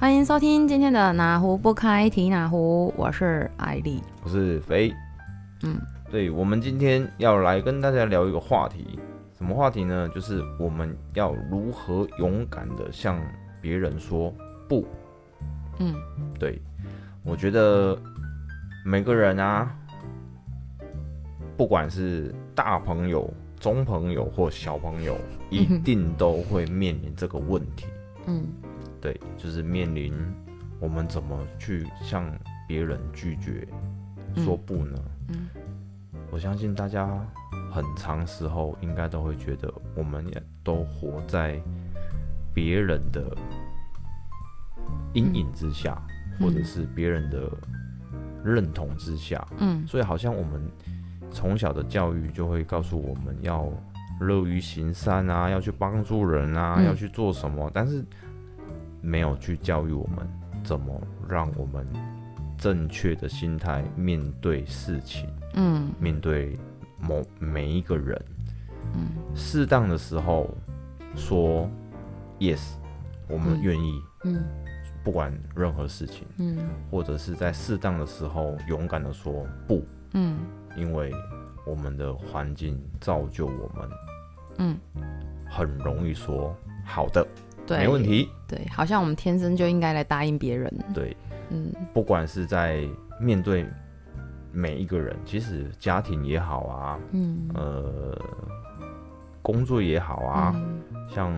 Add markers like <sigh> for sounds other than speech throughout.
欢迎收听今天的哪壶不开提哪壶，我是艾丽。我是肥，嗯，对，我们今天要来跟大家聊一个话题，什么话题呢？就是我们要如何勇敢的向别人说不。嗯对，我觉得每个人啊，不管是大朋友、中朋友或小朋友，一定都会面临这个问题。嗯对，就是面临我们怎么去向别人拒绝说不呢？嗯。我相信大家很长时候应该都会觉得，我们也都活在别人的阴影之下，嗯。或者是别人的认同之下，嗯。所以好像我们从小的教育就会告诉我们要乐于行善啊，要去帮助人啊，嗯。要去做什么，但是没有去教育我们怎么让我们正确的心态面对事情，嗯。面对某每一个人，嗯。适当的时候说 yes，我们嗯愿意，嗯。不管任何事情，嗯。或者是在适当的时候勇敢的说不。嗯。因为我们的环境造就我们嗯，很容易说好的，对，没问。题。对，好像我们天生就应该来答应别人。对，嗯不管是在面对每一个人，其实家庭也好啊，嗯呃，工作也好啊，嗯像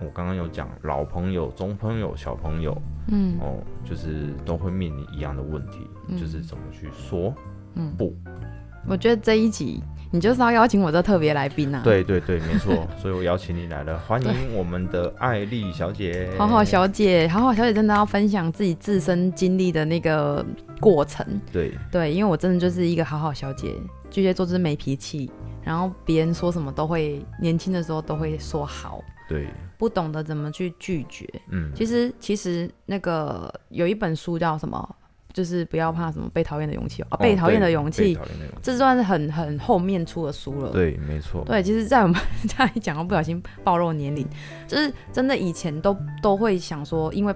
我刚刚有讲，老朋友、中朋友、小朋友嗯哦，就是都会面临一样的问题，嗯就是怎么去说嗯不。我觉得这一集你就是要邀请我这特别来宾啊。，对对对，没错，所以我邀请你来了，欢迎我们的艾丽小姐。<laughs> 好好小姐，好好小姐真的要分享自己自身经历的那个过程。对，对，因为我真的就是一个好好小姐，巨蟹座就是没脾气，然后别人说什么都会，年轻的时候都会说好，对，不懂得怎么去拒绝。嗯，其实其实那个有一本书叫什么，就是不要怕什么被讨厌的勇气哦，啊被讨厌的勇气，这算是很很后面出的书了。对，没错，对，其实，在我们 <laughs> 这样一讲，我不小心暴露年龄，就是真的以前都都会想说，因为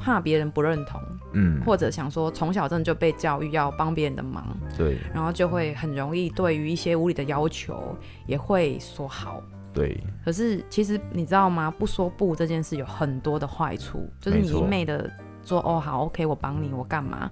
怕别人不认同，嗯，或者想说从小真的就被教育要帮别人的忙，对然后就会很容易对于一些无理的要求也会说好。对，可是其实你知道吗？不说不这件事有很多的坏处，就是你没错一昧的说哦好 OK 我帮你我干嘛，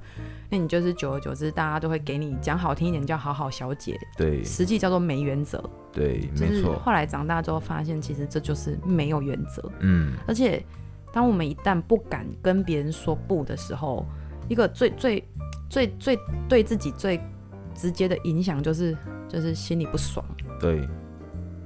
那你就是久而久之大家都会给你讲好听一点叫好好小姐，对，实际叫做没原则。对，就是没错，后来长大之后发现，其实这就是没有原则。嗯，而且，当我们一旦不敢跟别人说不的时候，一个最最最最对自己最直接的影响就是就是心里不爽，对，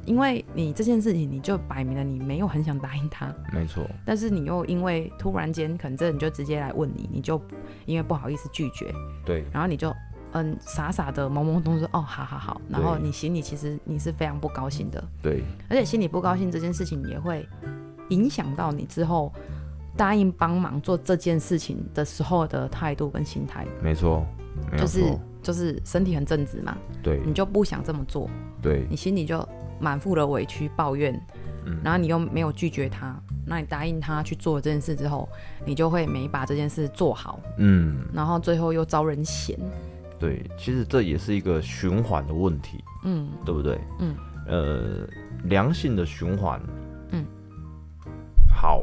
因为你这件事情你就摆明了你没有很想答应他，没错，但是你又因为突然间可能这人就直接来问你，你就因为不好意思拒绝，对，然后你就。嗯，傻傻的懵懵懂懂说哦，好好好，然后你心里其实你是非常不高兴的，对，而且心里不高兴这件事情也会影响到你之后答应帮忙做这件事情的时候的态度跟心态，没错，就是，就是身体很正直嘛，对，你就不想这么做，对，你心里就满腹的委屈抱怨，嗯，然后你又没有拒绝他，那你答应他去做这件事之后，你就会没把这件事做好，嗯，然后最后又招人嫌，对，其实这也是一个循环的问题，嗯对不对？嗯，呃，良性的循环，嗯，好，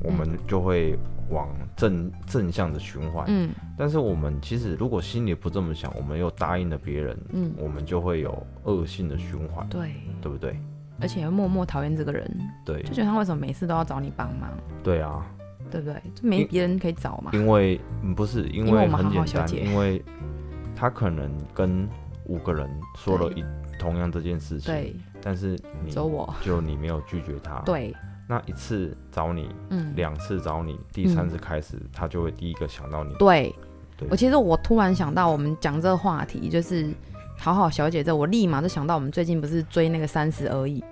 我们就会往正正向的循环。嗯。但是我们其实如果心里不这么想，我们又答应了别人，嗯，我们就会有恶性的循环，对，对不对？而且会默默讨厌这个人，对。就，觉得他为什么每次都要找你帮忙，对啊，对不对？就没别人可以找嘛。因为嗯不是因为我们很简单，因为他可能跟五个人说了一同样这件事情，对，但是你只有我。就你没有拒绝他，，对，那一次找你，嗯，两次找你，第三次开始，他就会第一个想到你，对。对。我其实我突然想到，我们讲这个话题，就是好好小姐这，我立马就想到我们最近不是追那个三十而已，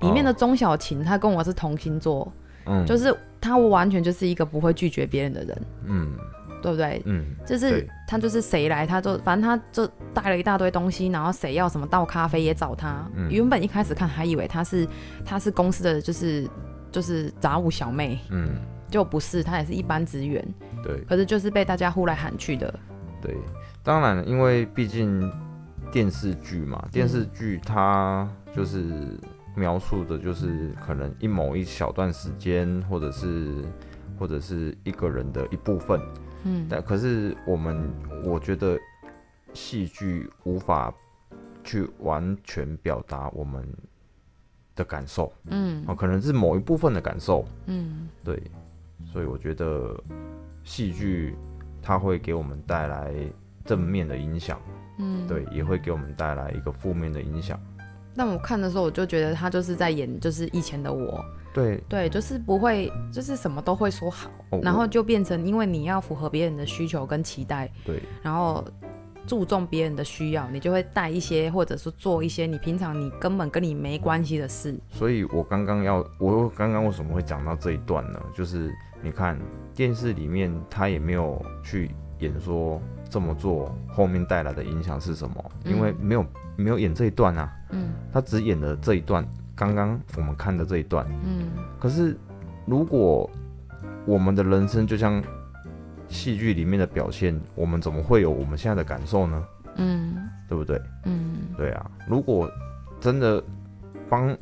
里面的钟小琴，她跟我是同星座，嗯，就是她完全就是一个不会拒绝别人的人，嗯。对不对？嗯，就是对。她就是谁来，她就反正她就带了一大堆东西，然后谁要什么倒咖啡也找她。嗯。原本一开始看还以为她是她是公司的就是就是杂物小妹，嗯。就不是，她也是一般职员，对。可是就是被大家呼来喊去的。对，当然，因为毕竟电视剧嘛，电视剧它就是描述的，就是可能一某一小段时间，或者是或者是一个人的一部分。嗯。但可是我们，我觉得戏剧无法去完全表达我们的感受，嗯。哦，可能是某一部分的感受，嗯。对，所以我觉得戏剧它会给我们带来正面的影响，嗯，对，也会给我们带来一个负面的影响，但我看的时候，我就觉得他就是在演，就是以前的我，对，对，就是不会，就是什么都会说好，哦然后就变成因为你要符合别人的需求跟期待，对，然后注重别人的需要，你就会带一些，或者是做一些你平常你根本跟你没关系的事。所以我刚刚要，我刚刚为什么会讲到这一段呢？就是你看电视里面他也没有去演说这么做后面带来的影响是什么，因为没有没有演这一段啊，嗯他只演了这一段，刚刚我们看的这一段。嗯可是如果我们的人生就像戏剧里面的表现，我们怎么会有我们现在的感受呢？嗯。对不对？嗯。对啊，如果真的帮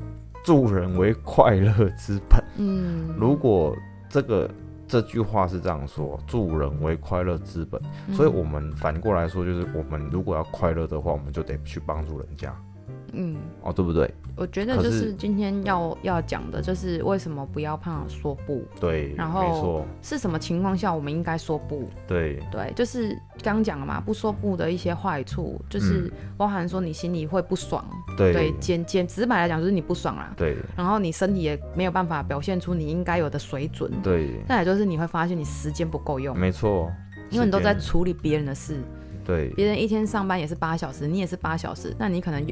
助人为快乐之本，嗯，如果这个这句话是这样说，助人为快乐之本，嗯。所以我们反过来说，就是我们如果要快乐的话，我们就得去帮助人家，嗯，哦，对不对？我觉得就是是今天要要讲的，就是为什么不要怕说不，对，然后，是什么情况下我们应该说不。对，对，就是刚讲了嘛，不说不的一些坏处，就是包含说你心里会不爽，对，简简直白来讲就是你不爽啦，对，然后你身体也没有办法表现出你应该有的水准，对，再来就是你会发现你时间不够用，没错，因为你都在处理别人的事，对，别人一天上班也是八小时，你也是八小时，那你可能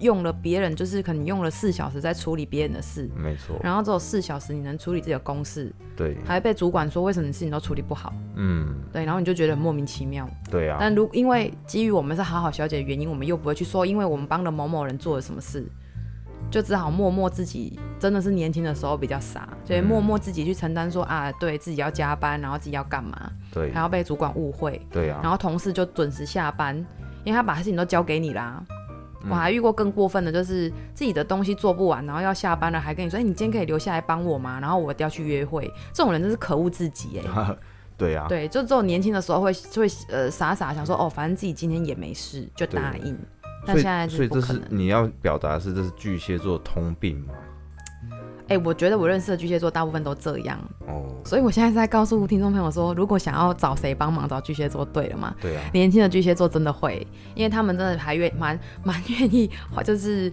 用了别人就是可能用了四小时在处理别人的事，没错，然后只有四小时你能处理自己的公事，对，还被主管说为什么事情都处理不好，嗯，对，然后你就觉得很莫名其妙。对啊，但如因为基于我们是好好小姐的原因，我们又不会去说，因为我们帮了某某人做了什么事，就只好默默自己真的是年轻的时候比较傻，所以嗯。默默自己去承担说啊，对自己要加班，然后自己要干嘛，对。还，要被主管误会，对啊，然后同事就准时下班，因为他把事情都交给你啦。嗯我还遇过更过分的，就是自己的东西做不完，然后要下班了，还跟你说：“哎、你今天可以留下来帮我吗？”然后我要去约会，这种人真是可恶至极哎、<laughs> 对啊，对，就这种年轻的时候会会呃傻傻想说哦，反正自己今天也没事，就答应。但现在所以这。是你要表达的是这是巨蟹座通病嘛？哎、我觉得我认识的巨蟹座大部分都这样，哦，所以我现在是在告诉听众朋友说，如果想要找谁帮忙，找巨蟹座对了嘛。对啊，年轻的巨蟹座真的会，因为他们真的还愿蛮 <laughs> 蛮愿意，就是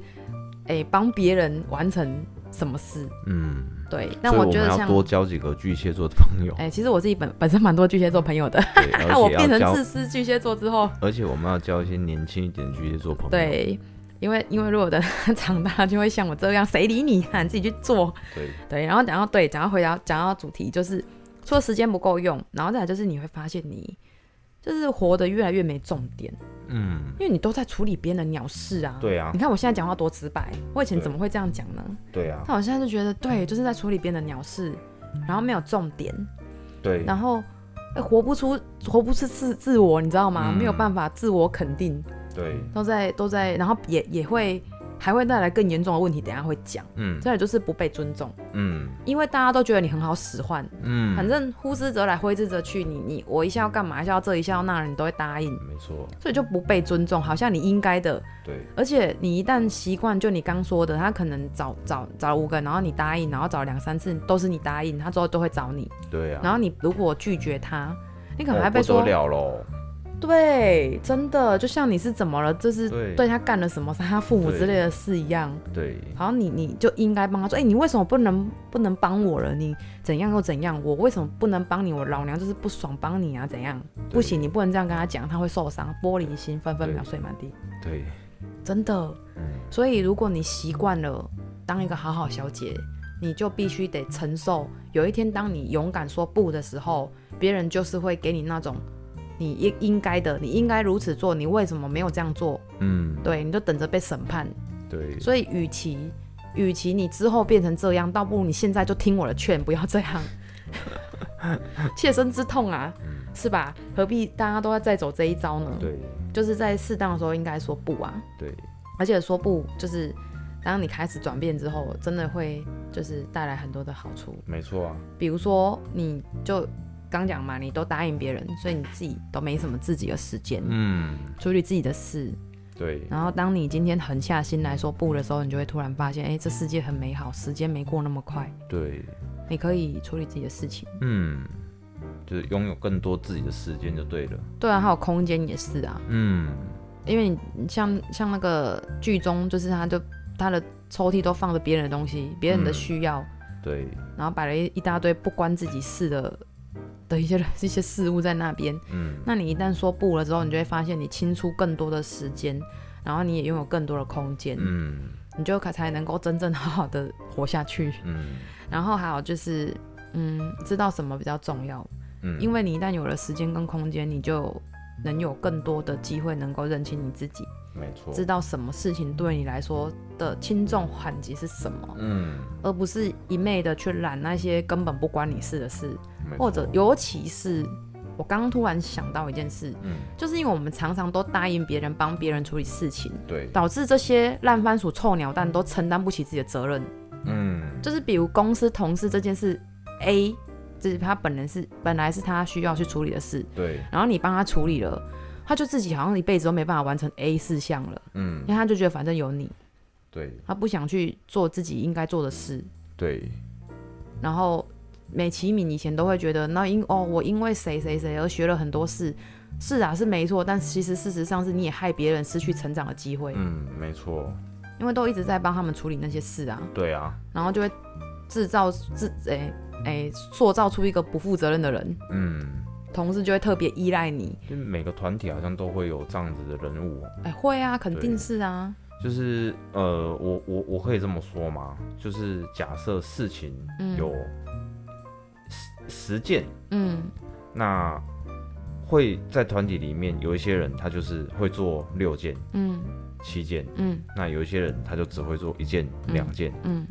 哎帮别人完成什么事。嗯，对，但我觉得像们要多交几个巨蟹座的朋友，哎、其实我自己本 <laughs> 本身蛮多巨蟹座朋友的，那 <laughs> 我变成自，私巨蟹座之后，而且我们要交一些年轻一点的巨蟹座朋友，对，因为因为如果等他 <laughs> 长大，就会像我这样，谁理你啊？你自己去做。对对，然后讲到对，讲到回答，讲到主题，就是除了时间不够用，然后再来就是你会发现你就是活得越来越没重点，嗯，因为你都在处理别人的鸟事啊。对啊你，看我现在讲话多直白，我以前怎么会这样讲呢？对啊，但我现在就觉得，对，就是在处理别人的鸟事，然后没有重点，对，然后、哎活不出活不出自自我，你知道吗？嗯没有办法自我肯定，对，都在都在，然后也也会还会带来更严重的问题，等下会讲。嗯。再来就是不被尊重，嗯。因为大家都觉得你很好使唤，嗯，反正呼之则来，挥之则去，你你我一下要干嘛，一下要这，一下要那，你都会答应，没错，所以就不被尊重，好像你应该的。对，而且你一旦习惯，就你刚说的，他可能找找找了五个，然后你答应，然后找两三次都是你答应，他之后都会找你，对啊，然后你如果拒绝他，你可能哦还被说，不得了喽，对，真的就像你是怎么了，就是对对他干了什么，是他父母之类的事一样。对，好像你你就应该帮他说，哎、你为什么不能不能帮我了？你怎样又怎样？我为什么不能帮你？我老娘就是不爽帮你啊，怎样？不行，你不能这样跟他讲，他会受伤，玻璃心，分分秒碎满地，对，真的。嗯，所以如果你习惯了当一个好好小姐，你就必须得承受，有一天当你勇敢说不的时候，别人就是会给你那种你应应该的，你应该如此做，你为什么没有这样做？嗯，对，你就等着被审判。对，所以，与其与其你之后变成这样，倒不如你现在就听我的劝，不要这样。<laughs> 切身之痛啊，是吧？何必大家都要再走这一招呢？对就是在适当的时候应该说不啊，对，而且说不就是当你开始转变之后，真的会就是带来很多的好处。没错啊，比如说，你就刚讲嘛，你都答应别人，所以你自己都没什么自己的时间、嗯，处理自己的事。对。然后当你今天狠下心来说不的时候，你就会突然发现，哎，这世界很美好，时间没过那么快，对，你可以处理自己的事情。嗯，就是拥有更多自己的时间就对了。对啊，还有空间也是啊，嗯，因为你你像像那个剧中，就是他就他的抽屉都放着别人的东西，别人的嗯。需要，对，然后摆了一一大堆不关自己事的的一些一些事物在那边。嗯，那你一旦说不了之后，你就会发现你清出更多的时间，然后你也拥有更多的空间，嗯你就可才能够真正好好的活下去。嗯 <laughs> 然后还有就是，嗯，知道什么比较重要，嗯，因为你一旦有了时间跟空间，你就能有更多的机会能够认清你自己，没错，知道什么事情对你来说的轻重缓急是什么，嗯，而不是一昧的去揽那些根本不关你事的事，或者尤其是我刚刚突然想到一件事，嗯，就是因为我们常常都答应别人帮别人处理事情，对，导致这些烂番薯、臭鸟蛋都承担不起自己的责任。嗯，就是比如公司同事这件事，A，就是他本人是本来是他需要去处理的事，对，然后你帮他处理了，他就自己好像一辈子都没办法完成 A 事项了，嗯。因为，他就觉得反正有你，对。他不想去做自己应该做的事，对，然后美其名以前都会觉得，那因哦我因为谁谁谁而学了很多事，是啊是没错，但其实事实上是你也害别人失去成长的机会，嗯，没错，因为都一直在帮他们处理那些事啊，对啊，然后就会制造自诶诶塑造出一个不负责任的人，嗯，同事就会特别依赖你，就每个团体好像都会有这样子的人物，哎会啊，肯定是啊，就是呃，我我我可以这么说吗？就是假设事情嗯。有十十件，嗯。那会在团体里面有一些人他就是会做六件、嗯。七件，嗯。那有一些人他就只会做一件、两件，嗯。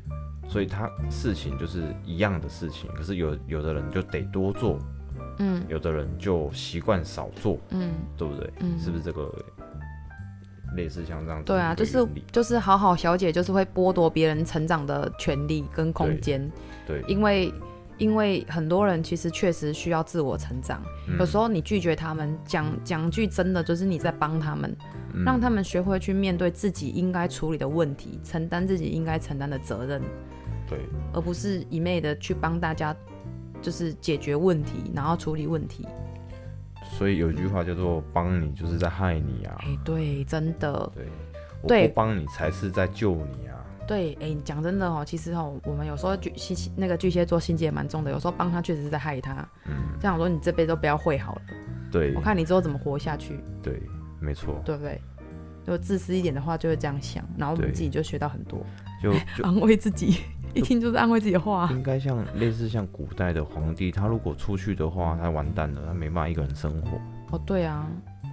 所以他事情就是一样的事情，可是有有的人就得多做，嗯。有的人就习惯少做，嗯，对不对？嗯。是不是这个类似像这样子？对啊，就是就是好好小姐就是会剥夺别人成长的权利跟空间，对，因为因为很多人其实确实需要自我成长，嗯。有时候你拒绝他们，讲讲句真的，就是你在帮他们，嗯。让他们学会去面对自己应该处理的问题，承担自己应该承担的责任，对，而不是一昧的去帮大家就是解决问题，然后处理问题。所以有一句话叫做“帮你就是在害你啊哎、对，真的，”，对，我不帮你才是在救你啊，对，哎、讲真的哦，其实哦，我们有时候巨星那个巨蟹座心机也蛮重的，有时候帮他确实是在害他。嗯，这样说你这辈子都不要会好了，对我，看你之后怎么活下去，对，没错，对不对？如果自私一点的话，就会这样想，然后我们自己就学到很多，就就 <laughs> 安慰自己，一听就是安慰自己的话。应该像类似像古代的皇帝，他如果出去的话，他完蛋了，他没办法一个人生活，哦，对啊，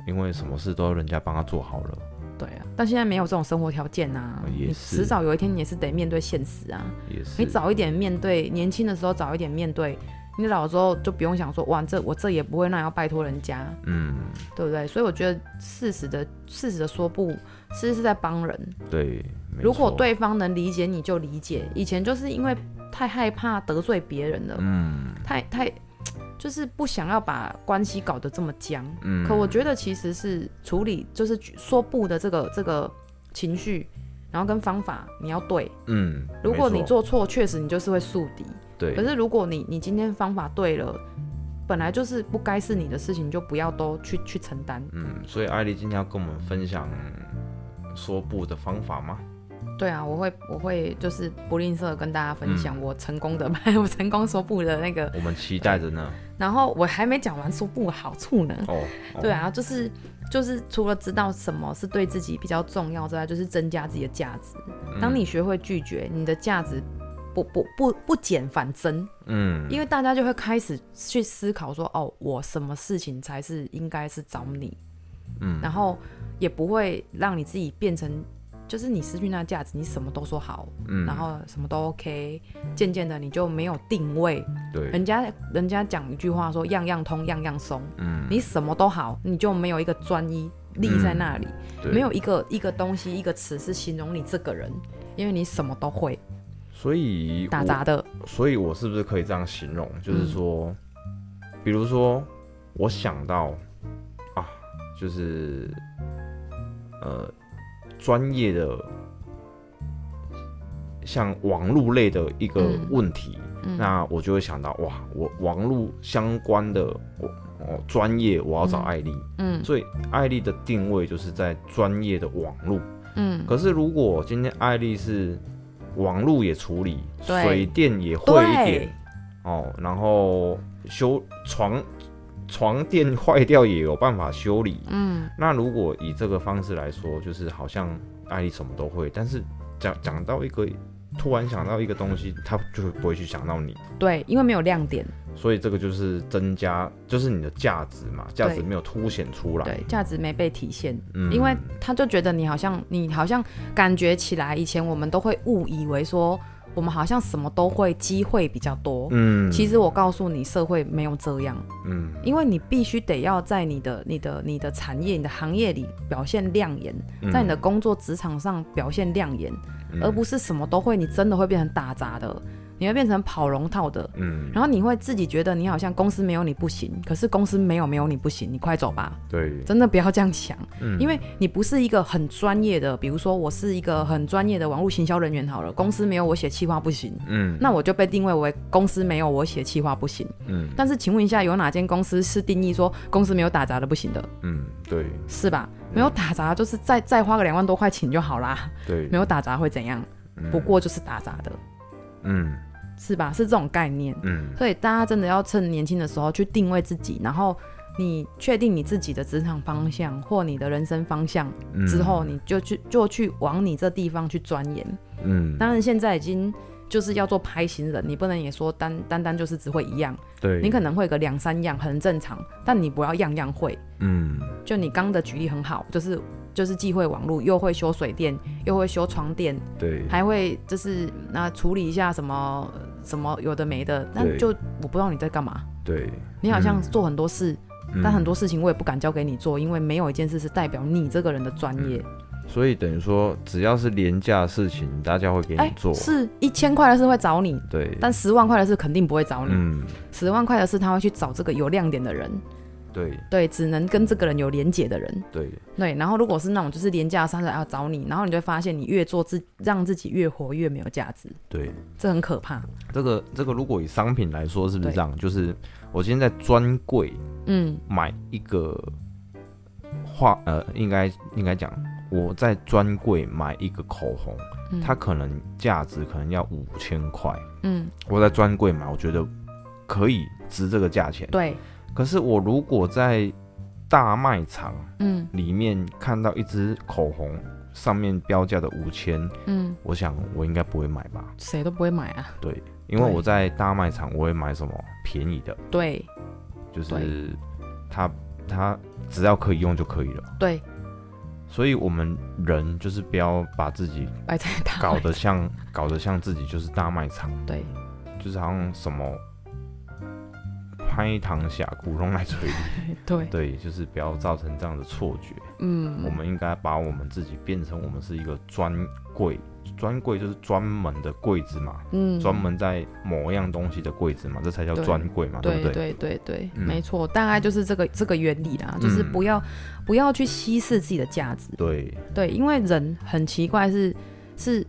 因为什么事都要人家帮他做好了，对啊，但现在没有这种生活条件啊，你也是迟早有一天你也是得面对现实啊。也是，你早一点面对，年轻的时候早一点面对，你老的时候就不用想说，哇，这我这也不会，那也要拜托人家，嗯，对不对？所以我觉得适时的适时的说不，其实是在帮人。对，没如果，对方能理解你就理解，以前就是因为太害怕得罪别人了，嗯太太 <tsk> 就是不想要把关系搞得这么僵。嗯，可我觉得其实是处理就是说不的这个这个情绪，然后跟方法你要对。嗯，如果你做错，确实你就是会树敌。对，可是如果你你今天方法对了，本来就是不该是你的事情，你就不要都去去承担。嗯，所以艾丽今天要跟我们分享说不的方法吗？对啊，我会我会就是不吝啬跟大家分享嗯。我成功的、<laughs> 我成功说不的那个，我们期待着呢。然后我还没讲完说不的好处呢。哦，<laughs> 哦。对，啊，就是就是除了知道什么是对自己比较重要之外，就是增加自己的价值。当你学会拒绝，你的价值不不不不减反增，嗯，因为大家就会开始去思考说，哦，我什么事情才是应该是找你，嗯。然后也不会让你自己变成就是你失去那个价值，你什么都说好，嗯，然后什么都 OK，渐渐的你就没有定位。对，人家人家讲一句话说样样通，样样松，嗯，你什么都好，你就没有一个专一立在那里，对。没有一个一个东西一个词是形容你这个人，因为你什么都会，所以打杂的，所以我是不是可以这样形容？就是嗯。说，比如说，我想到啊，就是呃，专业的像网络类的一个嗯。问题，嗯。那我就会想到哇，我网络相关的我哦专业，我要找嗯。艾丽，嗯。所以艾丽的定位就是在专业的网络。嗯，可是如果今天艾丽是网络也处理，水电也会一对。点哦，然后修床床垫坏掉也有办法修理。嗯。那如果以这个方式来说，就是好像艾丽什么都会，但是讲讲到一个突然想到一个东西，他就不会去想到你，对，因为没有亮点，所以这个就是增加，就是你的价值嘛，价值没有凸显出来。对，价值没被体现，嗯。因为他就觉得你好像你好像感觉起来，以前我们都会误以为说我们好像什么都会，机会比较多。嗯，其实我告诉你，社会没有这样，嗯。因为你必须得要在你的、你的、你的产业、你的行业里表现亮眼，嗯。在你的工作职场上表现亮眼，嗯。而不是什么都会，你真的会变成打杂的，你会变成跑龙套的，嗯，然后你会自己觉得你好像公司没有你不行，可是公司没有没有你不行，你快走吧，对，真的不要这样想，嗯。因为你不是一个很专业的，比如说我是一个很专业的网络行销人员好了，公司没有我写企划不行，嗯。那我就被定位为公司没有我写企划不行。嗯。但是请问一下，有哪间公司是定义说公司没有打杂的不行的，嗯，对。是吧？没有打杂就是再再花个两万多块钱就好啦，对，没有打杂会怎样？嗯。不过就是打杂的，嗯是吧？是这种概念。嗯所以大家真的要趁年轻的时候去定位自己，然后你确定你自己的职场方向或你的人生方向嗯之后，你就去就去往你这地方去钻研。嗯，当然，现在已经就是要做拍型人，你不能也说单单单就是只会一样，对，你可能会个两三样，很正常，但你不要样样会。嗯就你刚的举例很好，就是就是既会网络，又会修水电，又会修床垫，对，还会就是那处理一下什么什么有的没的，但就我不知道你在干嘛。对，你好像嗯做很多事，嗯但很多事情我也不敢交给你做，因为没有一件事是代表你这个人的专业。所以等于说，只要是廉价的事情，大家会给你做，哎是一千块的事会找你，对，但十万块的事肯定不会找你。嗯十万块的事他会去找这个有亮点的人，对。对，只能跟这个人有连结的人。对，对，然后如果是那种就是廉价商人要找你，然后你就会发现你越做自让自己越活越没有价值，对，这很可怕。这个这个如果以商品来说，是不是对。这样？就是我今天在专柜嗯。买一个画，呃，应该应该讲，我在专柜买一个口红，嗯，它可能价值可能要五千块，嗯。我在专柜买，我觉得可以值这个价钱。对可是我如果在大卖场嗯。里面看到一支口红，上面标价的五千，嗯，我想我应该不会买吧？谁都不会买啊。对，因为我在大卖场我会买什么便宜的，对。就是对。它它只要可以用就可以了。对，所以我们人就是不要把自己摆在搞得像搞得像自己就是大卖场，对。就是好像什么拍堂下股东来锤你。<laughs> 对，对，就是不要造成这样的错觉。嗯，我们应该把我们自己变成我们是一个专柜，专柜就是专门的柜子嘛，嗯。专门在某样东西的柜子嘛，这才叫专柜嘛，不对？对？对对对，嗯。没错，大概就是这个这个原理啦，就是嗯不要不要去稀释自己的价值，对。对，因为人很奇怪是是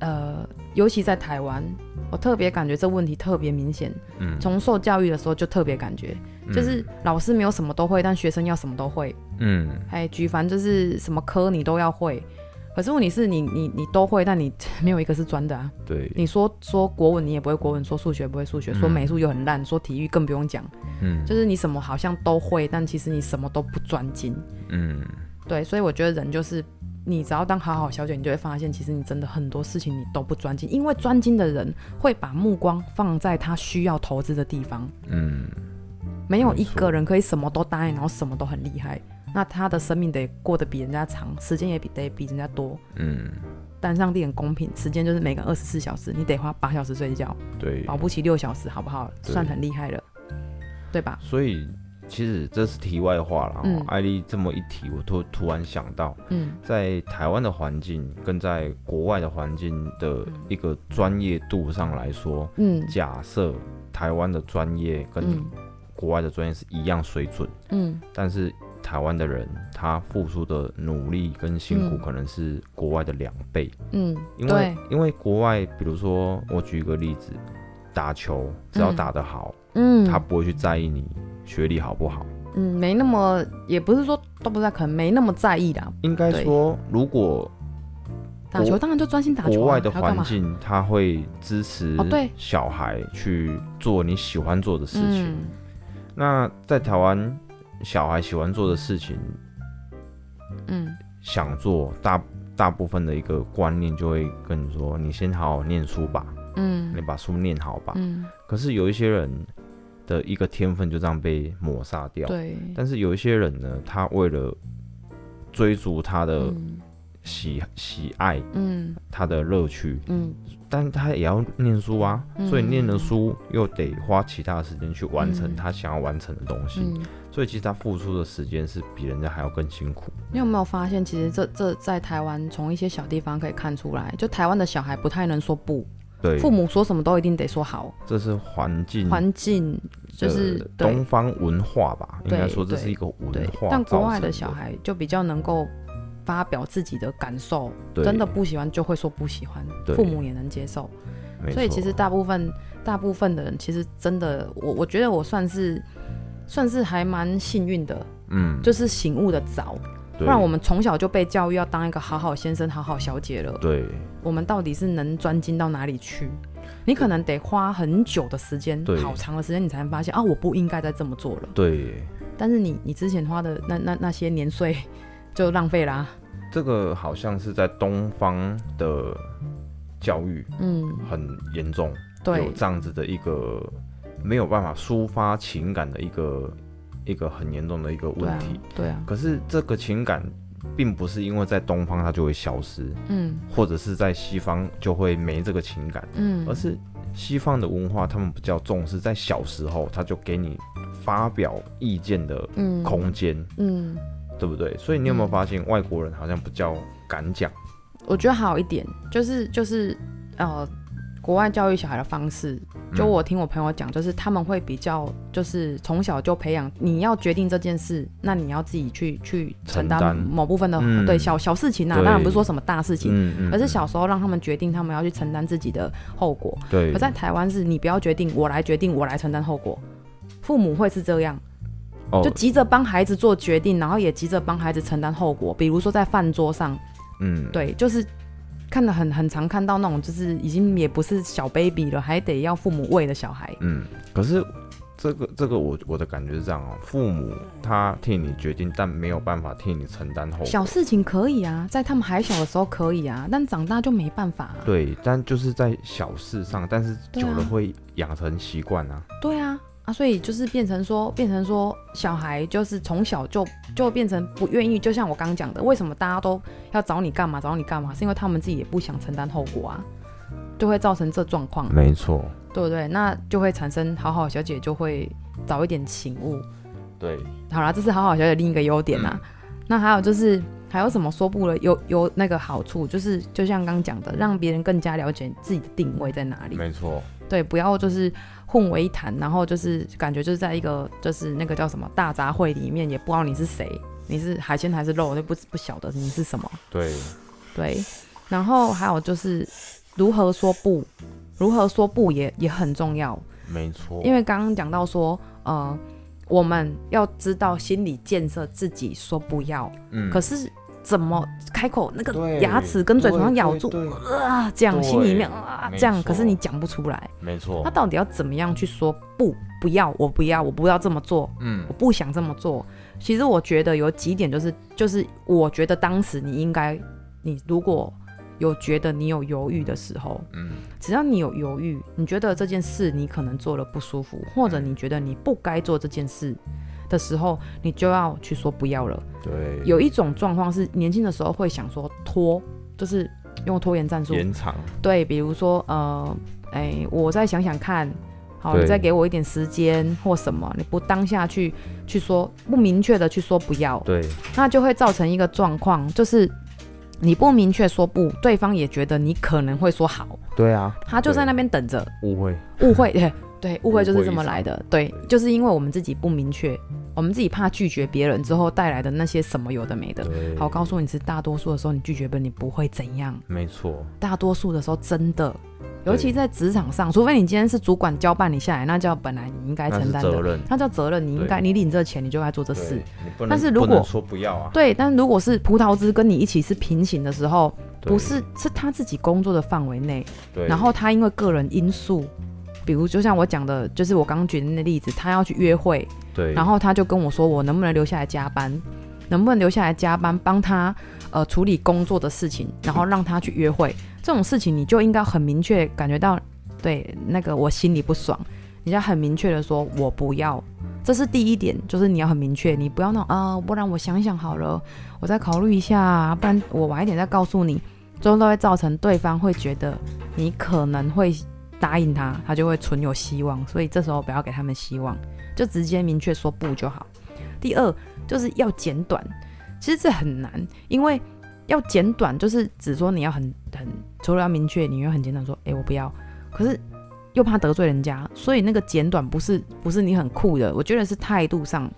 呃，尤其在台湾，我特别感觉这问题特别明显，嗯，从受教育的时候就特别感觉，就是老师没有什么都会，但学生要什么都会，嗯哎，举凡就是什么科你都要会。可是问题是你你你都会，但你 <laughs> 没有一个是专的啊！对，你说说国文你也不会国文，说数学不会数学，说嗯美术又很烂，说体育更不用讲。嗯就是你什么好像都会，但其实你什么都不专精。嗯对，所以我觉得人就是你只要当好好小姐，你就会发现，其实你真的很多事情你都不专精，因为专精的人会把目光放在他需要投资的地方，嗯，没有一个人可以什么都答应，然后什么都很厉害。那他的生命得过得比人家长，时间也比得比人家多。嗯，但上帝很公平，时间就是每个二十四小时，你得花八小时睡觉，对，保不齐六小时，好不好？算很厉害了，对吧？所以其实这是题外话了。嗯。哦。艾丽这么一提，我突突然想到，嗯。在台湾的环境跟在国外的环境的一个专业度上来说，嗯。假设台湾的专业跟嗯。国外的专业是一样水准，嗯。但是台湾的人他付出的努力跟辛苦嗯。可能是国外的两倍，嗯，因为因为国外，比如说我举一个例子，打球只要嗯。打得好，嗯。他不会去在意你学历好不好。嗯没那么，也不是说都不在，可能没那么在意的。应该说，如果打球当然就专心打球、啊，国外的环境，他会支持小孩去做你喜欢做的事情。嗯那在台湾，小孩喜欢做的事情，嗯想做大大部分的一个观念就会跟你说，你先好好念书吧，嗯你把书念好吧。嗯，可是有一些人的一个天分就这样被抹杀掉。对，但是有一些人呢，他为了追逐他的嗯。喜、喜爱，嗯。他的乐趣，嗯。但他也要念书啊，嗯。所以念了书又得花其他的时间去完成嗯。他想要完成的东西，嗯，所以其实他付出的时间是比人家还要更辛苦。你有没有发现，其实这这在台湾从一些小地方可以看出来，就台湾的小孩不太能说不，对，父母说什么都一定得说好，这是环境环境就是东方文化吧，应该说这是一个文对。化，但国外的小，孩就比较能够发表自己的感受，真的不喜欢就会说不喜欢，父母也能接受。所以其实大部分大部分的人，其实真的，我我觉得我算是算是还蛮幸运的，嗯，就是醒悟的早，不不然我们从小就被教育要当一个好好先生、好好小姐了。对。我们到底是能专精到哪里去？你可能得花很久的时间，好长的时间，你才能发现啊，我不应该再这么做了。对，但是你你之前花的那那那些年岁就浪费啦、这个好像是在东方的教育嗯，很严重，有这样子的一个没有办法抒发情感的一个一个很严重的一个问题。，对啊，可是这个情感并不是因为在东方它就会消失，嗯或者是在西方就会没这个情感，嗯而是西方的文化他们比较重视在小时候他就给你发表意见的嗯空间，嗯，对不对？所以你有没有嗯发现外国人好像比较敢讲？我觉得好一点，就是就是呃，国外教育小孩的方式，就嗯我听我朋友讲，就是他们会比较，就是从小就培养，你要决定这件事，那你要自己去去承担某部分的、嗯。对小小事情啊，当然不是说什么大事情，嗯嗯而是小时候让他们决定，他们要去承担自己的后果。对。而在台湾是你不要决定，我来决定，我来承担后果。父母会是这样，哦。就急着帮孩子做决定，然后也急着帮孩子承担后果。比如说在饭桌上，嗯。对，就是看的很很常看到那种，就是已经也不是小 baby 了，还得要父母喂的小孩。嗯，可是这个这个我我的感觉是这样哦，父母他替你决定，但没有办法替你承担后果。小事情可以啊，在他们还小的时候可以啊，但长大就没办法、啊。对，但就是在小事上，但是久了会养成习惯啊。对啊，啊，所以就是变成说，变成说，小孩就是从小就就变成不愿意，就像我刚刚讲的，为什么大家都要找你干嘛，找你干嘛，是因为他们自己也不想承担后果啊，就会造成这状况，没错，对不对？那就会产生好好小姐就会早一点醒悟。对，好啦，这是好好小姐另一个优点啊。<clears throat> 那还有就是还有什么说不了？有有那个好处，就是就像刚刚讲的，让别人更加了解自己的定位在哪里。没错，对，不要就是混为一谈，然后就是感觉就是在一个就是那个叫什么大杂烩里面，也不知道你是谁，你是海鲜还是肉，就不不晓得你是什么。对，对，然后还有就是如何说不，如何说不也也很重要，没错，因为刚刚讲到说，呃，我们要知道心理建设自己说不要，嗯。可是怎么开口那个牙齿跟嘴唇上咬住啊，这样心里面啊没这样，可是你讲不出来。没错他，到底要怎么样去说不？不要，我不要，我不要这么做，嗯我不想这么做。其实我觉得有几点，就是就是我觉得当时你应该，你如果有觉得你有犹豫的时候，嗯只要你有犹豫，你觉得这件事你可能做了不舒服，或者你觉得你不该做这件事，的时候，你就要去说不要了。对，有一种状况是年轻的时候会想说拖，就是用拖延战术。延长，对，比如说呃，哎，我再想想看，好，你再给我一点时间或什么，你不当下去去说不明确的去说不要，对，那就会造成一个状况，就是你不明确说不，对方也觉得你可能会说好，对啊，他就在那边等着，误会，误会，对 <laughs> 对，误会就是这么来的，对，就是因为我们自己不明确，我们自己怕拒绝别人之后带来的那些什么有的没的。对，好，告诉你是大多数的时候，你拒绝别人，你不会怎样。没错，大多数的时候，真的，尤其在职场上，除非你今天是主管交办你下来，那叫本来你应该承担的，责任，那叫责任，你应该对。你领这钱，你就该做这事。但是如果不能说不要啊，对，但如果是葡萄汁跟你一起是平行的时候，不是是他自己工作的范围内，然后他因为个人因素，比如就像我讲的，就是我刚刚举的那例子，他要去约会，对，然后他就跟我说，我能不能留下来加班？能不能留下来加班，帮他呃处理工作的事情，然后让他去约会？这种事情你就应该很明确感觉到，对那个我心里不爽，你要很明确的说，我不要。这是第一点，就是你要很明确，你不要那种啊，不然我想想好了，我再考虑一下，不然我晚一点再告诉你，最后都会造成对方会觉得你可能会答应他，他就会存有希望，所以这时候不要给他们希望，就直接明确说不就好。第二就是要简短，其实这很难，因为要简短就是只说你要很很，除了要明确，你要很简短说，哎、我不要，可是又怕得罪人家，所以那个简短不是不是你很酷的，我觉得是态度上，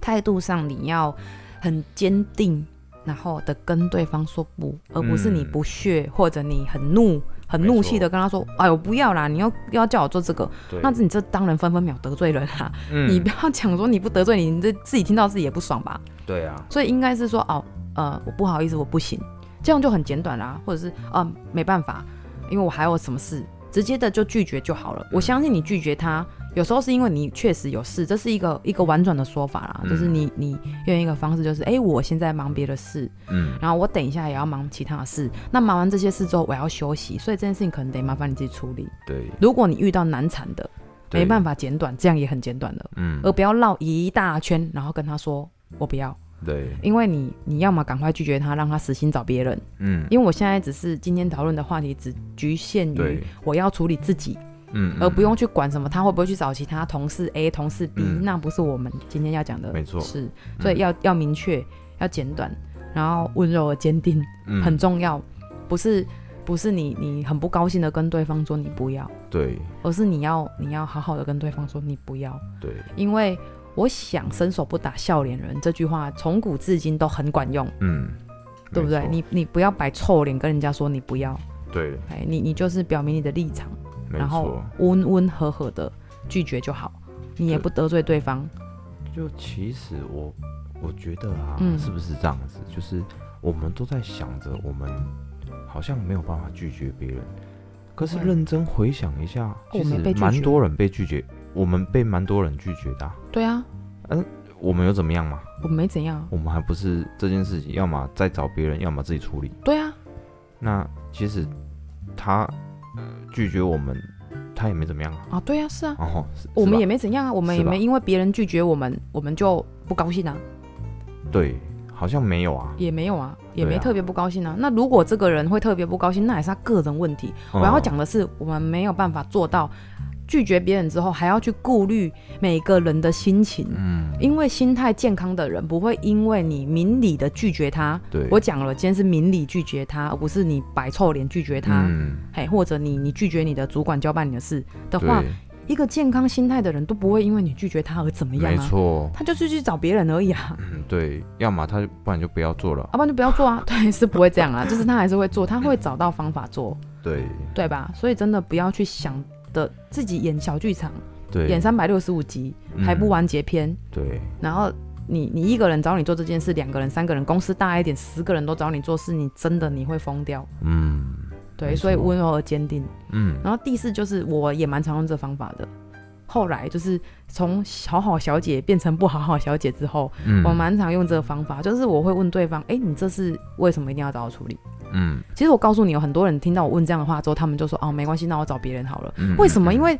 态度上你要很坚定，然后的跟对方说不，而不是你嗯不屑、或者你很怒。很怒气的跟他说：“哎，我不要啦！你要要叫我做这个，对，那你这当然分分秒得罪人啊！嗯你不要讲说你不得罪你，你这自己听到自己也不爽吧？对啊，所以应该是说哦，呃，我不好意思，我不行，这样就很简短啦，或者是啊、没办法，因为我还有什么事，直接的就拒绝就好了。我相信你拒绝他，有时候是因为你确实有事，这是一个一个婉转的说法啦，嗯。就是你你用一个方式，就是哎、我现在忙别的事，嗯，然后我等一下也要忙其他的事，那忙完这些事之后我要休息，所以这件事情可能得麻烦你自己处理。对，如果你遇到难产的，没办法，简短，这样也很简短的，嗯，而不要绕一大圈，然后跟他说我不要。对，因为你你要么赶快拒绝他，让他死心找别人。嗯，因为我现在只是今天讨论的话题只局限于，我要处理自己，嗯，而不用去管什么他会不会去找其他同事 A、同事 B，、嗯那不是我们今天要讲的没错是。所以要要明确，要简短，然后温柔而坚定，嗯很重要。不是不是你你很不高兴的跟对方说你不要，对而是你要你要好好的跟对方说你不要，对，因为。我想伸手不打笑脸人这句话从古至今都很管用。嗯，对不对你你不要摆臭脸跟人家说你不要，对，哎，你你就是表明你的立场，没然后，温温和和的拒绝就好，你也不得罪对方。就其实我我觉得啊，嗯是不是这样子？就是我们都在想着我们好像没有办法拒绝别人，可是认真回想一下，我其实蛮多人被拒绝，我们被蛮多人拒绝的啊、对啊，嗯我们有怎么样吗？我没怎样。我们还不是这件事情，要么再找别人，要么自己处理。对啊，那其实他呃拒绝我们，他也没怎么样啊。啊对啊，是啊，哦，是我们也没怎样啊，我们也没因为别人拒绝我们，我们就不高兴啊，对，好像没有啊。也没有啊，也没特别不高兴啊。那如果这个人会特别不高兴，那也是他个人问题。我要哦讲的是，我们没有办法做到拒绝别人之后，还要去顾虑每个人的心情。嗯，因为心态健康的人不会因为你明理的拒绝他，对，我讲了，今天是明理拒绝他，而不是你摆臭脸拒绝他，嗯，嘿，或者你你拒绝你的主管交办你的事的话，一个健康心态的人都不会因为你拒绝他而怎么样没啊，错，他就是去找别人而已啊，嗯，对，要么他就不然就不要做了。要不然就不要做啊，<laughs> 对，是不会这样啊，就是他还是会做，他会找到方法做，对，对吧？所以真的不要去想的自己演小剧场，对，演三百六十五集嗯还不完结篇，对，然后你你一个人找你做这件事，两个人、三个人，公司大一点，十个人都找你做事，你真的你会疯掉。嗯，对，所以温柔而坚定。嗯，然后第四就是我也蛮常用这方法的。后来就是从好好小姐变成不好好小姐之后，嗯，我蛮常用这个方法，就是我会问对方：“哎，你这是为什么一定要找我处理？嗯，？”其实我告诉你，有很多人听到我问这样的话之后，他们就说：“哦，没关系，那我找别人好了。嗯，为什么？嗯因为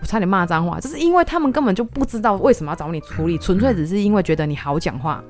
我差点骂脏话，就是因为他们根本就不知道为什么要找你处理，纯粹只是因为觉得你好讲话，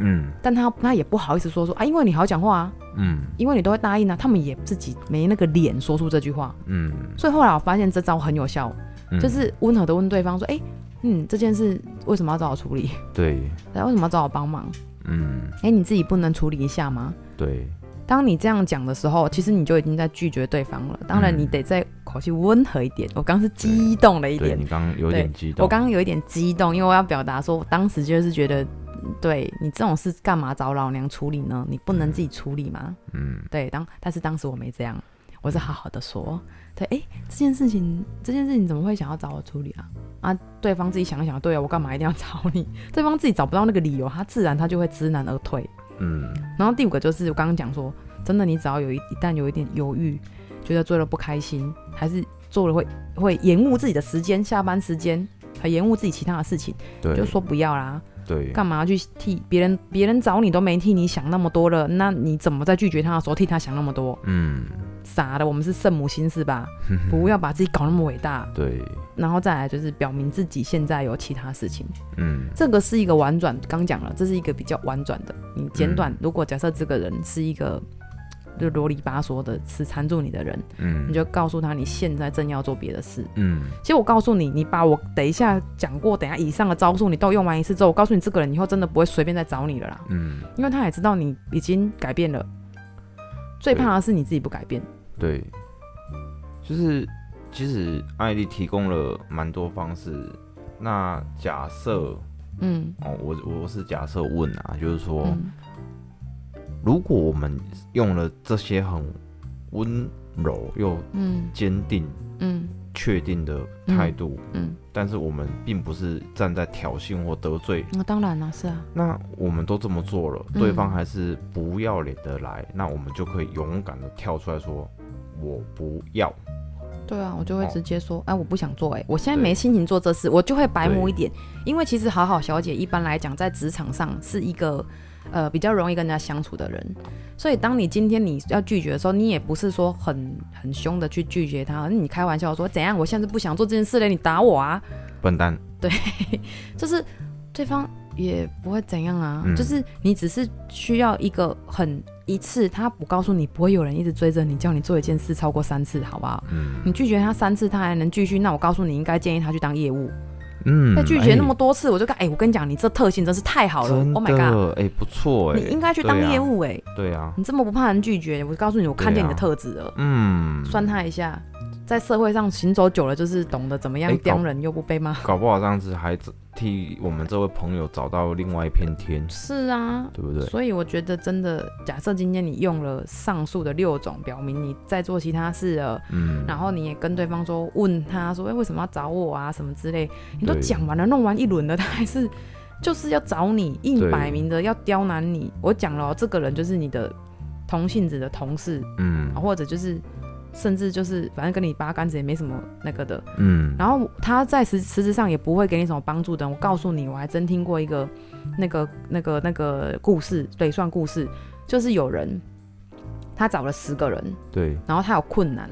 嗯。但他他也不好意思说说啊，因为你好讲话啊，嗯。因为你都会答应啊，他们也自己没那个脸说出这句话，嗯，所以后来我发现这招很有效，嗯就是温和的问对方说，哎、嗯，这件事为什么要找我处理？对，哎为什么要找我帮忙？嗯哎、你自己不能处理一下吗？对，当你这样讲的时候，其实你就已经在拒绝对方了。当然，嗯你得再口气温和一点。我刚是激动了一点对你，刚刚有点激动，我刚刚有一点激动，因为我要表达说，我当时就是觉得，嗯对你这种事干嘛找老娘处理呢？你不能自己处理吗？嗯对，当但是当时我没这样，我是好好的说，对，哎、这件事情，这件事情怎么会想要找我处理啊？啊，对方自己想一想，对啊，我干嘛一定要找你？<laughs> 对方自己找不到那个理由，他自然他就会知难而退。嗯然后第五个就是我刚刚讲说，真的，你只要有一一旦有一点犹豫，觉得做了不开心，还是做了会会延误自己的时间，下班时间，还延误自己其他的事情，对，就说不要啦，对，干嘛去替别人？别人找你都没替你想那么多了，那你怎么在拒绝他的时候替他想那么多？嗯傻的，我们是圣母心是吧？不要把自己搞那么伟大。对，然后再来就是表明自己现在有其他事情，嗯这个是一个婉转，刚讲了，这是一个比较婉转的。你简短，嗯如果假设这个人是一个就啰里吧嗦的死缠住你的人，嗯你就告诉他你现在正要做别的事。嗯其实我告诉你，你把我等一下讲过，等一下以上的招数你都用完一次之后，我告诉你，这个人以后真的不会随便再找你了啦，嗯，因为他也知道你已经改变了。最怕的是你自己不改变。对，就是其实艾丽提供了蛮多方式。那假设嗯。哦，我我是假设问啊，就是说，嗯。如果我们用了这些很温柔又嗯。坚定、嗯确定的态度，嗯，但是我们并不是站在挑衅或得罪，那、当然了，是啊，那我们都这么做了，嗯。对方还是不要脸的来，那我们就可以勇敢的跳出来说，我不要。对啊，我就会哦。直接说，哎、我不想做、哎，我现在没心情做这事，我就会白目一点，因为其实好好小姐一般来讲在职场上是一个呃比较容易跟人家相处的人，所以当你今天你要拒绝的时候，你也不是说很很凶的去拒绝他，而你开玩笑说怎样，我现在不想做这件事了，你打我啊，笨蛋，对 <laughs> 就是对方也不会怎样啊，嗯。就是你只是需要一个很一次，他不告诉你不会有人一直追着你，叫你做一件事超过三次，好不好？嗯。你拒绝他三次，他还能继续，那我告诉你，应该建议他去当业务。嗯被拒绝那么哎多次，我就看哎、我跟你讲，你这特性真是太好了，Oh my god，的，哎、不错哎、你应该去当业务哎、对啊，你这么不怕人拒绝，我告诉你，我看见你的特质了，嗯，酸他一下。在社会上行走久了，就是懂得怎么样刁人又不被骂。搞不好这样子还替我们这位朋友找到另外一片天，是啊，对不对？所以我觉得真的，假设今天你用了上述的六种，表明你在做其他事了，嗯，然后你也跟对方说，问他说，哎、为什么要找我啊，什么之类，你都讲完了，弄完一轮了，他还是就是要找你，硬对。摆明的要刁难你。我讲了哦、这个人就是你的同性子的同事，嗯。啊或者就是甚至就是反正跟你八竿子也没什么那个的。嗯，然后他在实实质上也不会给你什么帮助的。我告诉你，我还真听过一个那个那个那个故事，对，算故事，就是有人他找了十个人，对，然后他有困难，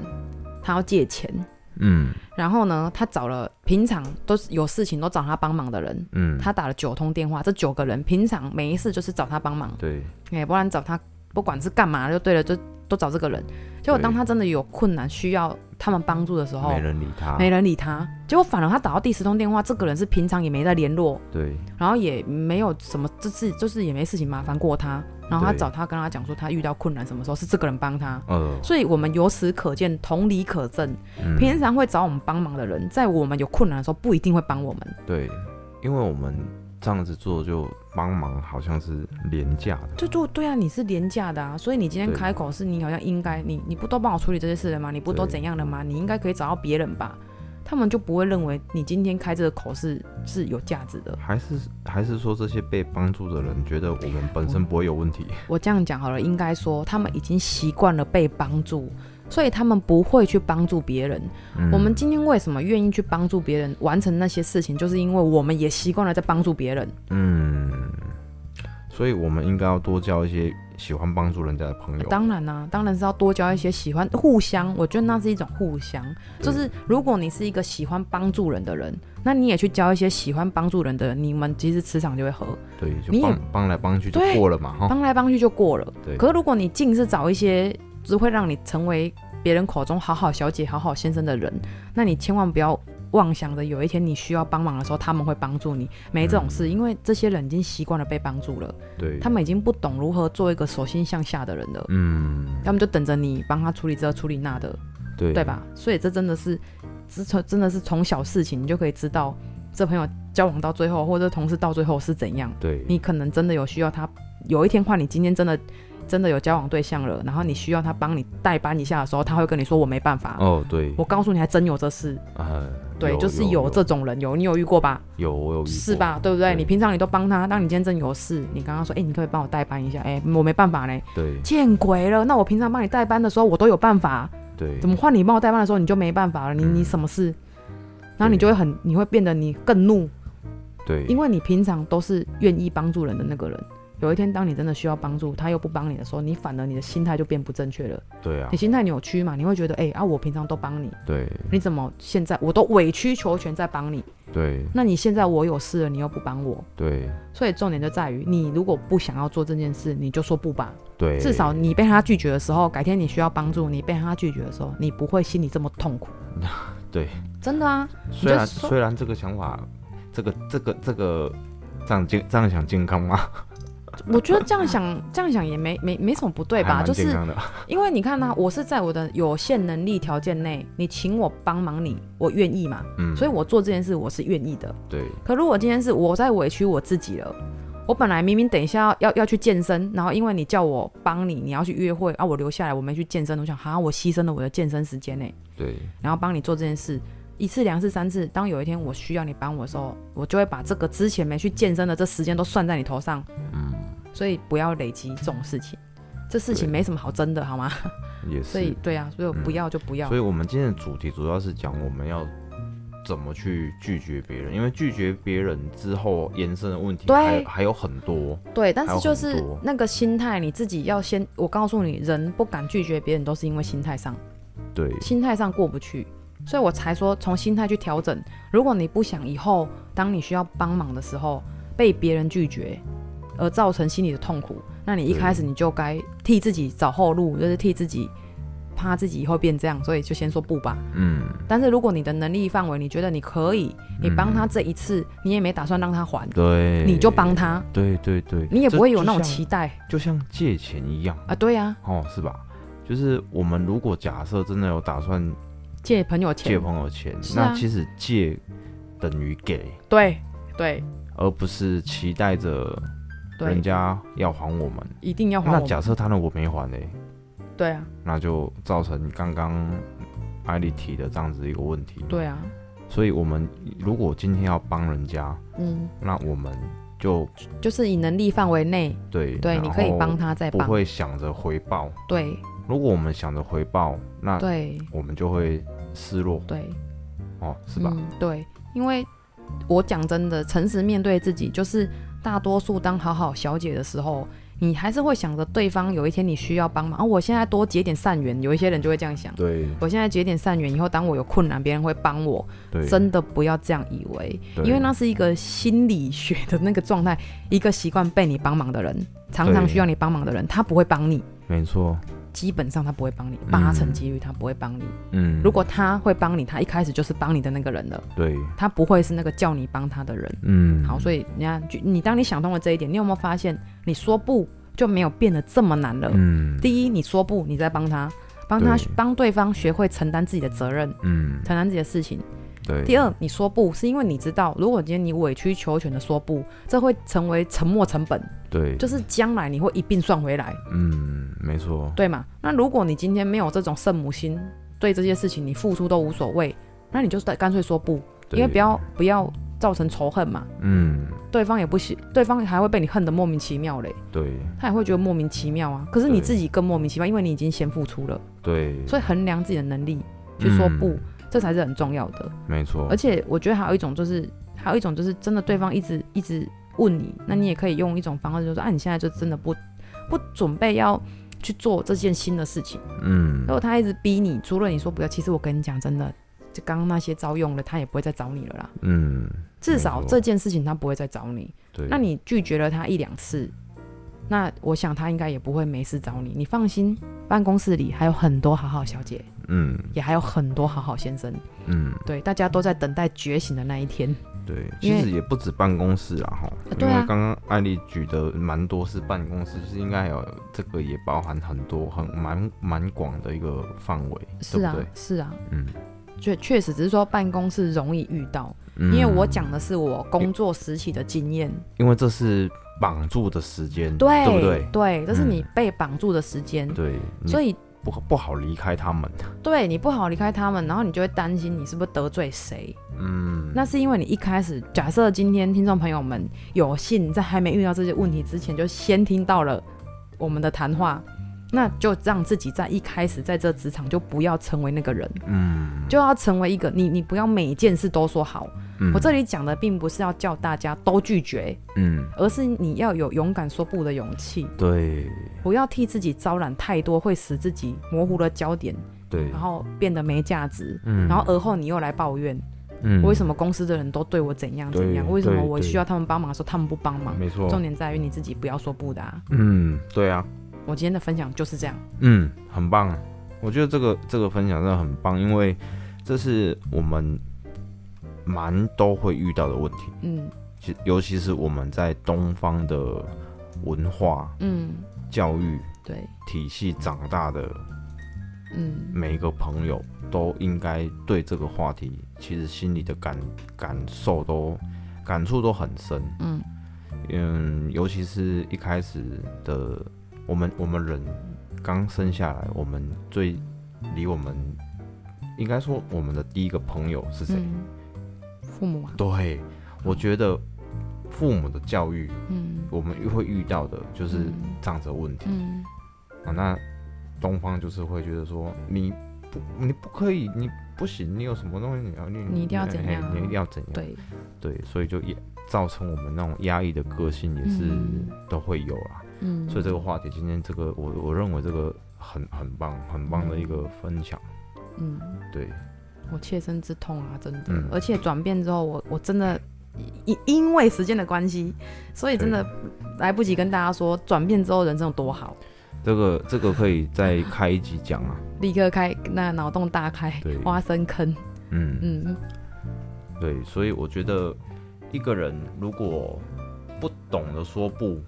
他要借钱。嗯然后呢，他找了平常都是有事情都找他帮忙的人，嗯，他打了九通电话，这九个人平常没事就是找他帮忙，对，哎，不然找他不管是干嘛就对了，就都找这个人。结果当他真的有困难需要他们帮助的时候，没人理他，没人理他。结果反而他打到第十通电话，这个人是平常也没在联络，对，然后也没有什么，这次就是也没事情麻烦过他。然后他找他跟他讲说他遇到困难什么时候是这个人帮他。呃，所以我们由此可见，同理可证，嗯平常会找我们帮忙的人，在我们有困难的时候不一定会帮我们。对，因为我们这样子做就帮忙，好像是廉价的，就就对啊，你是廉价的啊，所以你今天开口是你好像应该，你你不都帮我处理这些事了吗？你不都怎样了吗？你应该可以找到别人吧？他们就不会认为你今天开这个口是是有价值的。还是还是说这些被帮助的人觉得我们本身不会有问题？我这样讲好了，应该说他们已经习惯了被帮助，所以他们不会去帮助别人。嗯我们今天为什么愿意去帮助别人完成那些事情，就是因为我们也习惯了在帮助别人。嗯，所以我们应该要多交一些喜欢帮助人家的朋友。当然啦、啊当然是要多交一些喜欢互相，我觉得那是一种互相。就是如果你是一个喜欢帮助人的人，那你也去交一些喜欢帮助人的人，你们其实磁场就会合，对，就帮帮来帮去就过了嘛，哈。帮来帮去就过了。对，可是如果你尽是找一些只会让你成为别人口中好好小姐、好好先生的人，那你千万不要妄想着有一天你需要帮忙的时候，他们会帮助你。没这种事，因为这些人已经习惯了被帮助了，对，他们已经不懂如何做一个手心向下的人了。嗯，他们就等着你帮他处理这处理那的，对对？吧？所以这真的是，是从真的是从小事情你就可以知道，这朋友交往到最后，或者同事到最后是怎样。对，你可能真的有需要他，有一天换你今天真的真的有交往对象了，然后你需要他帮你代班一下的时候，他会跟你说我没办法。哦，对，我告诉你，还真有这事，呃，对，就是有有这种人，有你有遇过吧？有我有是？吧？对不对？对你平常你都帮他，当你今天真有事，你刚刚说，哎、你可不可以帮我代班一下？哎、我没办法嘞，对见鬼了！那我平常帮你代班的时候，我都有办法，对，怎么换你帮我代班的时候你就没办法了？你嗯你什么事？然后你就会很，你会变得你更怒，对，因为你平常都是愿意帮助人的那个人。有一天，当你真的需要帮助，他又不帮你的时候，你反而你的心态就变不正确了。对啊你，心态扭曲嘛，你会觉得，哎、啊，我平常都帮你，对你怎么现在我都委曲求全在帮你？对那你现在我有事了，你又不帮我，对所以重点就在于，你如果不想要做这件事，你就说不吧。对，至少你被他拒绝的时候，改天你需要帮助，你被他拒绝的时候，你不会心里这么痛苦。<laughs> 对，真的啊，虽然虽然这个想法，这个这个这个这样健这样想健康吗？我觉得这样想，这样想也没没没什么不对吧？就是因为你看呢、我是在我的有限能力条件内，你请我帮忙你，我愿意嘛，嗯，所以我做这件事我是愿意的。对可如果今天是我在委屈我自己了，我本来明明等一下要要要去健身，然后因为你叫我帮你，你要去约会啊，我留下来我没去健身，我想哈，我牺牲了我的健身时间呢，对然后帮你做这件事。一次、两次、三次，当有一天我需要你帮我的时候，我就会把这个之前没去健身的这时间都算在你头上。嗯，所以不要累积这种事情，这事情没什么好争的，好吗？<laughs> 也所以是。对啊，所以我不要就不要。所以我们今天的主题主要是讲我们要怎么去拒绝别人，因为拒绝别人之后延伸的问题还还有很多。对，但是就是那个心态，你自己要先。我告诉你，人不敢拒绝别人，都是因为心态上，对心态上过不去，所以我才说从心态去调整。如果你不想以后当你需要帮忙的时候被别人拒绝，而造成心理的痛苦，那你一开始你就该替自己找后路，就是替自己怕自己以后变这样，所以就先说不吧。嗯，但是如果你的能力范围，你觉得你可以，你帮他这一次，你也没打算让他还，对，你就帮他，对对对，你也不会有那种这就像期待就像借钱一样啊。对呀、哦，是吧？就是我们如果假设真的有打算借朋友钱。借，朋友钱，啊。那其实借等于给，对对。而不是期待着人，家要还我们。一定要还那。假设他如果没还嘞，对啊，那就造成刚刚艾丽提的这样子一个问题。对啊，所以我们如果今天要帮人家，嗯，那我们就就是以能力范围内，对对，你可以帮，他再帮。不，会想着回报。对。如果我们想着回报，那对。我们就会失落。对，哦，是吧？嗯，对，因为我讲真的，诚实面对自己，就是大多数当好好小姐的时候，你还是会想着对方有一天你需要帮忙，啊，我现在多结点善缘，有一些人就会这样想。对我现在结点善缘，以后当我有困难，别人会帮我。对，真的不要这样以为，因为那是一个心理学的那个状态。一个习惯被你帮忙的人，常常需要你帮忙的人，他不会帮你，没错，基本上他不会帮你，嗯八成几率他不会帮你。嗯，如果他会帮你，他一开始就是帮你的那个人了，对，他不会是那个叫你帮他的人。嗯，好，所以你看，就你当你想通了这一点，你有没有发现，你说不就没有变得这么难了？嗯，第一，你说不，你在帮他，帮他帮对方学会承担自己的责任，嗯，承担自己的事情。对，第二，你说不是因为你知道，如果今天你委曲求全的说不，这会成为沉没成本，对，就是将来你会一并算回来，嗯，没错，对嘛？那如果你今天没有这种圣母心，对这些事情你付出都无所谓，那你就干脆说不，因为不要不要造成仇恨嘛，嗯，对方也不喜，对方还会被你恨得莫名其妙嘞，对。他也会觉得莫名其妙啊。可是你自己更莫名其妙，因为你已经先付出了，对，所以衡量自己的能力去说不，嗯这才是很重要的。没错而，且我觉得还有一种就是，还有一种就是真的对方一直一直问你，那你也可以用一种方式，就是说啊，你现在就真的不不准备要去做这件新的事情。嗯如果他一直逼你，除了你说不要，其实我跟你讲，真的，就刚刚那些招用了，他也不会再找你了啦。嗯，至少这件事情他不会再找你。对，那你拒绝了他一两次，那我想他应该也不会没事找你。你放心，办公室里还有很多好好小姐，嗯也还有很多好好先生。嗯，对，大家都在等待觉醒的那一天。对，其实也不止办公室啊哈，因对啊为刚刚艾丽举的蛮多是办公室，就是应该有这个也包含很多很蛮蛮广的一个范围，是啊对对？，是啊，嗯，确确实只是说办公室容易遇到，嗯因为我讲的是我工作时期的经验。因为这是绑住的时间，对对不对？对，这是嗯你被绑住的时间，对，所以不不好离开他们，对你不好离开他们，然后你就会担心你是不是得罪谁。嗯，那是因为你一开始，假设今天听众朋友们有幸在还没遇到这些问题之前，就先听到了我们的谈话，那就让自己在一开始在这职场就不要成为那个人，嗯，就要成为一个你，你不要每一件事都说好。嗯我这里讲的并不是要叫大家都拒绝，嗯，而是你要有勇敢说不的勇气，对不要替自己招揽太多会使自己模糊了焦点，对，然后变得没价值。嗯，然后而后你又来抱怨，嗯，为什么公司的人都对我怎样怎样？为什么我需要他们帮忙的时候他们不帮忙？没错，重点在于你自己不要说不的啊！嗯，对啊，我今天的分享就是这样。嗯，很棒，我觉得这个这个分享真的很棒，因为这是我们蛮都会遇到的问题，嗯。其尤其是我们在东方的文化嗯，教育对，体系长大的嗯。每一个朋友，都应该对这个话题其实心里的感感受都感触都很深。嗯。嗯，尤其是一开始的我们我们人刚生下来，我们最离我们应该说我们的第一个朋友是谁？嗯，父母啊，对，我觉得父母的教育，嗯。我们会遇到的就是嗯。这样子的问题、嗯。啊。那东方就是会觉得说，你不你不可以，你不行，你有什么东西你要你你一定要怎样。啊你一定要怎样？对，对，所以就也造成我们那种压抑的个性也是嗯都会有啦。嗯，所以这个话题今天这个我我认为这个很很棒很棒的一个分享。嗯，对，我切身之痛啊，真的。嗯。而且转变之后，我我真的因因为时间的关系，所以真的来不及跟大家说转变之后人生有多好，这个这个可以再开一集讲啊。立刻开那脑洞大开对，挖深坑。嗯，嗯。对，所以我觉得一个人如果不懂得说不，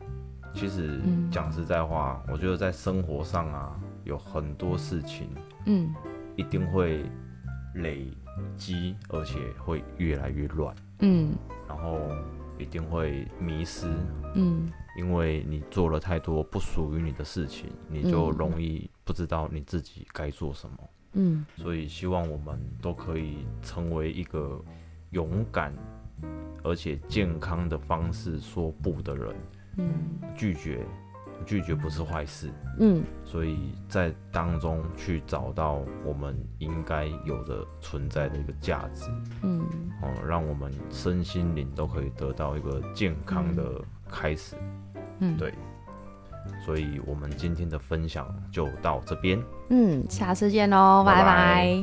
其实嗯。讲实在话，我觉得在生活上啊，有很多事情嗯。一定会累积，而且会越来越乱，嗯然后一定会迷失，嗯因为你做了太多不属于你的事情，你就嗯容易不知道你自己该做什么。嗯所以希望我们都可以成为一个勇敢而且健康的方式说不的人。嗯拒绝，拒绝不是坏事，嗯。所以在当中去找到我们应该有的存在的一个价值，嗯。哦，让我们身心灵都可以得到一个健康的开始。嗯，对。所以我们今天的分享就到这边。嗯，下次见喽，拜拜。拜拜